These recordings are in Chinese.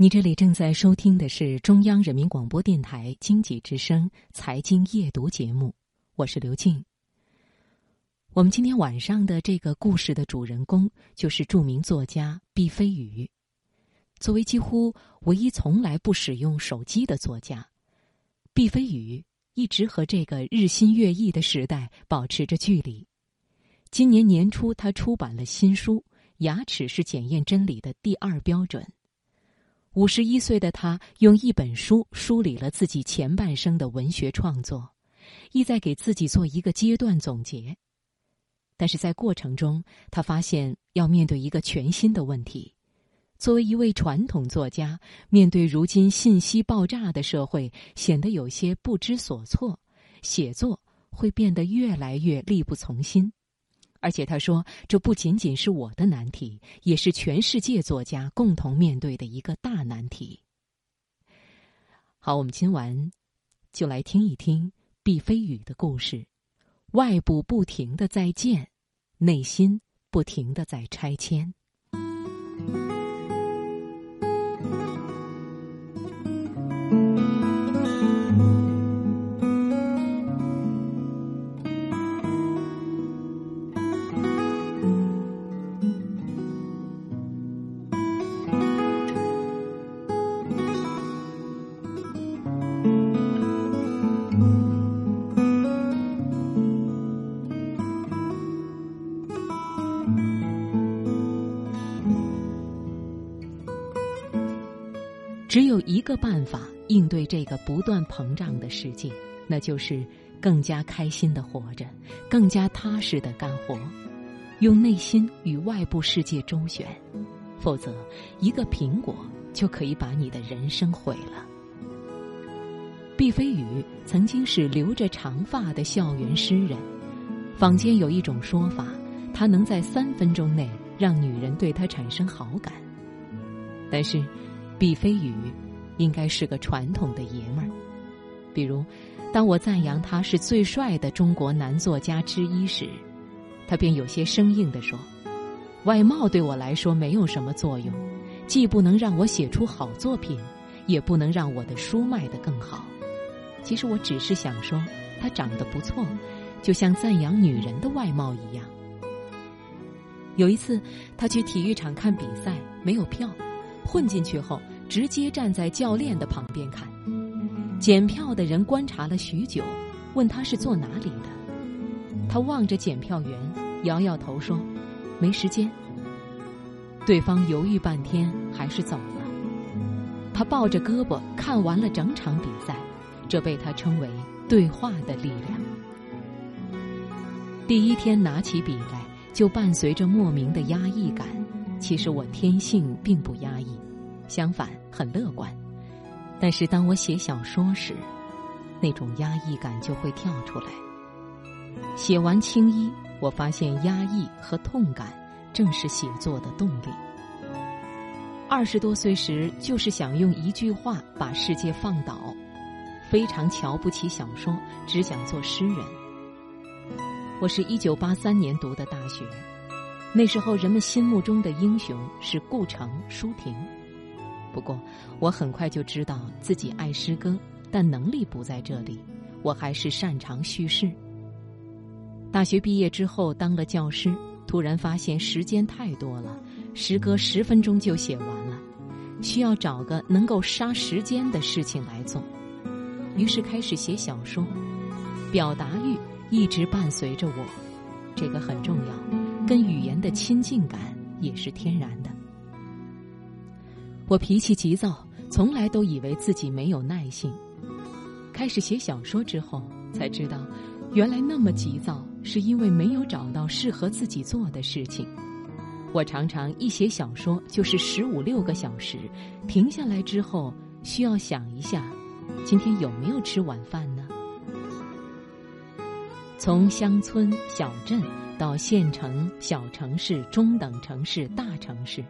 你这里正在收听的是中央人民广播电台经济之声财经夜读节目，我是刘静。我们今天晚上的这个故事的主人公就是著名作家毕飞宇。作为几乎唯一从来不使用手机的作家，毕飞宇一直和这个日新月异的时代保持着距离。今年年初，他出版了新书《牙齿是检验真理的第二标准》。五十一岁的他用一本书梳理了自己前半生的文学创作，意在给自己做一个阶段总结。但是在过程中，他发现要面对一个全新的问题：作为一位传统作家，面对如今信息爆炸的社会，显得有些不知所措，写作会变得越来越力不从心。而且他说，这不仅仅是我的难题，也是全世界作家共同面对的一个大难题。好，我们今晚就来听一听毕飞宇的故事：外部不停的在建，内心不停的在拆迁。只有一个办法应对这个不断膨胀的世界，那就是更加开心的活着，更加踏实的干活，用内心与外部世界周旋。否则，一个苹果就可以把你的人生毁了。毕飞宇曾经是留着长发的校园诗人，坊间有一种说法，他能在三分钟内让女人对他产生好感，但是。毕飞宇应该是个传统的爷们儿，比如，当我赞扬他是最帅的中国男作家之一时，他便有些生硬地说：“外貌对我来说没有什么作用，既不能让我写出好作品，也不能让我的书卖得更好。其实我只是想说，他长得不错，就像赞扬女人的外貌一样。”有一次，他去体育场看比赛，没有票。混进去后，直接站在教练的旁边看。检票的人观察了许久，问他是坐哪里的。他望着检票员，摇摇头说：“没时间。”对方犹豫半天，还是走了。他抱着胳膊看完了整场比赛，这被他称为“对话的力量”。第一天拿起笔来，就伴随着莫名的压抑感。其实我天性并不压抑，相反很乐观。但是当我写小说时，那种压抑感就会跳出来。写完《青衣》，我发现压抑和痛感正是写作的动力。二十多岁时，就是想用一句话把世界放倒，非常瞧不起小说，只想做诗人。我是一九八三年读的大学。那时候，人们心目中的英雄是顾城、舒婷。不过，我很快就知道自己爱诗歌，但能力不在这里。我还是擅长叙事。大学毕业之后当了教师，突然发现时间太多了，诗歌十分钟就写完了，需要找个能够杀时间的事情来做。于是开始写小说，表达欲一直伴随着我，这个很重要。跟语言的亲近感也是天然的。我脾气急躁，从来都以为自己没有耐性。开始写小说之后，才知道，原来那么急躁是因为没有找到适合自己做的事情。我常常一写小说就是十五六个小时，停下来之后需要想一下，今天有没有吃晚饭呢？从乡村小镇。到县城、小城市、中等城市、大城市，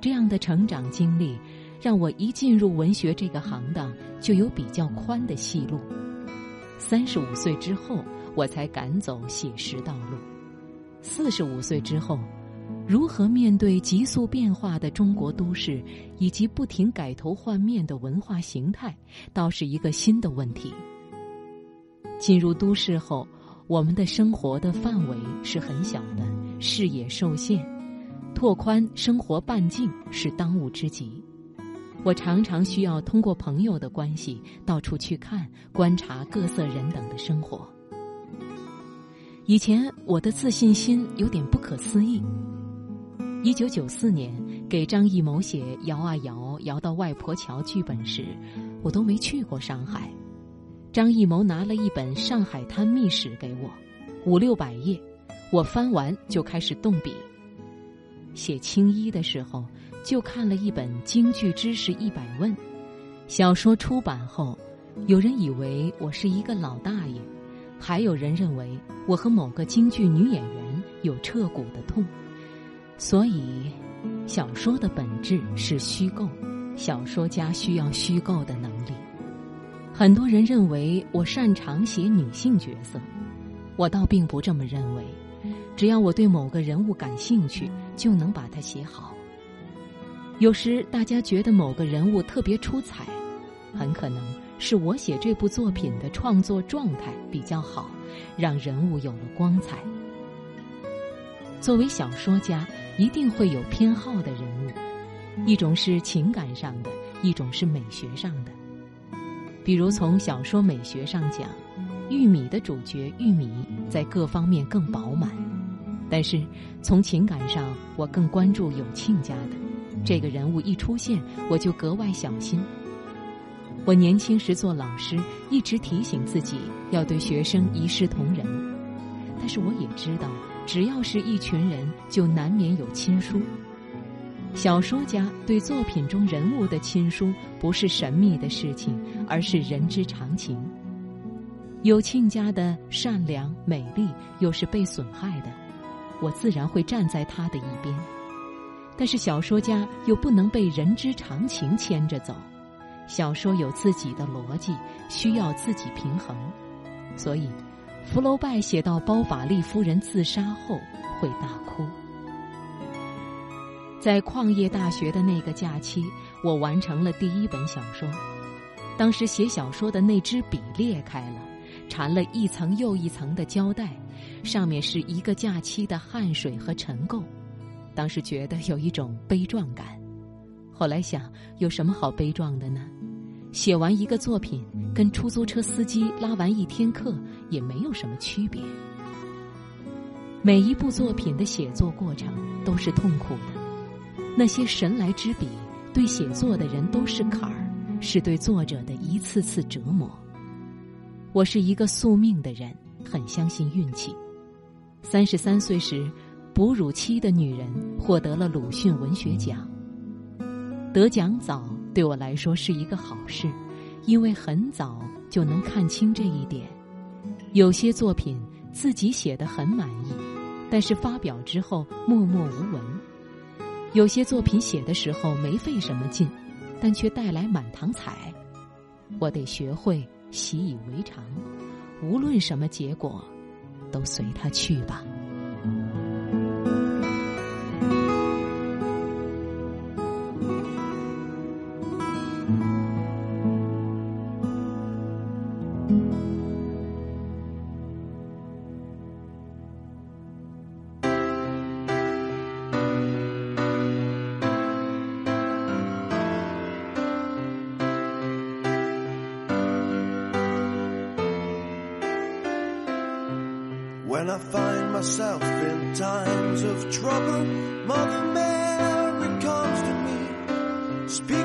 这样的成长经历，让我一进入文学这个行当就有比较宽的戏路。三十五岁之后，我才敢走写实道路；四十五岁之后，如何面对急速变化的中国都市以及不停改头换面的文化形态，倒是一个新的问题。进入都市后，我们的生活的范围是很小的，视野受限，拓宽生活半径是当务之急。我常常需要通过朋友的关系到处去看、观察各色人等的生活。以前我的自信心有点不可思议。一九九四年给张艺谋写《摇啊摇，摇到外婆桥》剧本时，我都没去过上海。张艺谋拿了一本《上海滩秘史》给我，五六百页，我翻完就开始动笔。写青衣的时候，就看了一本《京剧知识一百问》。小说出版后，有人以为我是一个老大爷，还有人认为我和某个京剧女演员有彻骨的痛。所以，小说的本质是虚构，小说家需要虚构的能。很多人认为我擅长写女性角色，我倒并不这么认为。只要我对某个人物感兴趣，就能把它写好。有时大家觉得某个人物特别出彩，很可能是我写这部作品的创作状态比较好，让人物有了光彩。作为小说家。一定会有偏好的人物，一种是情感上的，一种是美学上的。比如从小说美学上讲，玉米的主角玉米在各方面更饱满；但是从情感上，我更关注有亲家的这个人物一出现，我就格外小心。我年轻时做老师，一直提醒自己要对学生一视同仁，但是我也知道。只要是一群人，就难免有亲疏。小说家对作品中人物的亲疏，不是神秘的事情，而是人之常情。有亲家的善良美丽，又是被损害的，我自然会站在他的一边。但是小说家又不能被人之常情牵着走，小说有自己的逻辑，需要自己平衡，所以。福楼拜写到包法利夫人自杀后会大哭。在矿业大学的那个假期，我完成了第一本小说。当时写小说的那支笔裂开了，缠了一层又一层的胶带，上面是一个假期的汗水和尘垢。当时觉得有一种悲壮感。后来想，有什么好悲壮的呢？写完一个作品，跟出租车司机拉完一天课也没有什么区别。每一部作品的写作过程都是痛苦的，那些神来之笔对写作的人都是坎儿，是对作者的一次次折磨。我是一个宿命的人，很相信运气。三十三岁时，哺乳期的女人获得了鲁迅文学奖，得奖早。对我来说是一个好事，因为很早就能看清这一点。有些作品自己写的很满意，但是发表之后默默无闻；有些作品写的时候没费什么劲，但却带来满堂彩。我得学会习以为常，无论什么结果，都随它去吧。When I find myself in times of trouble, Mother Mary comes to me. Speak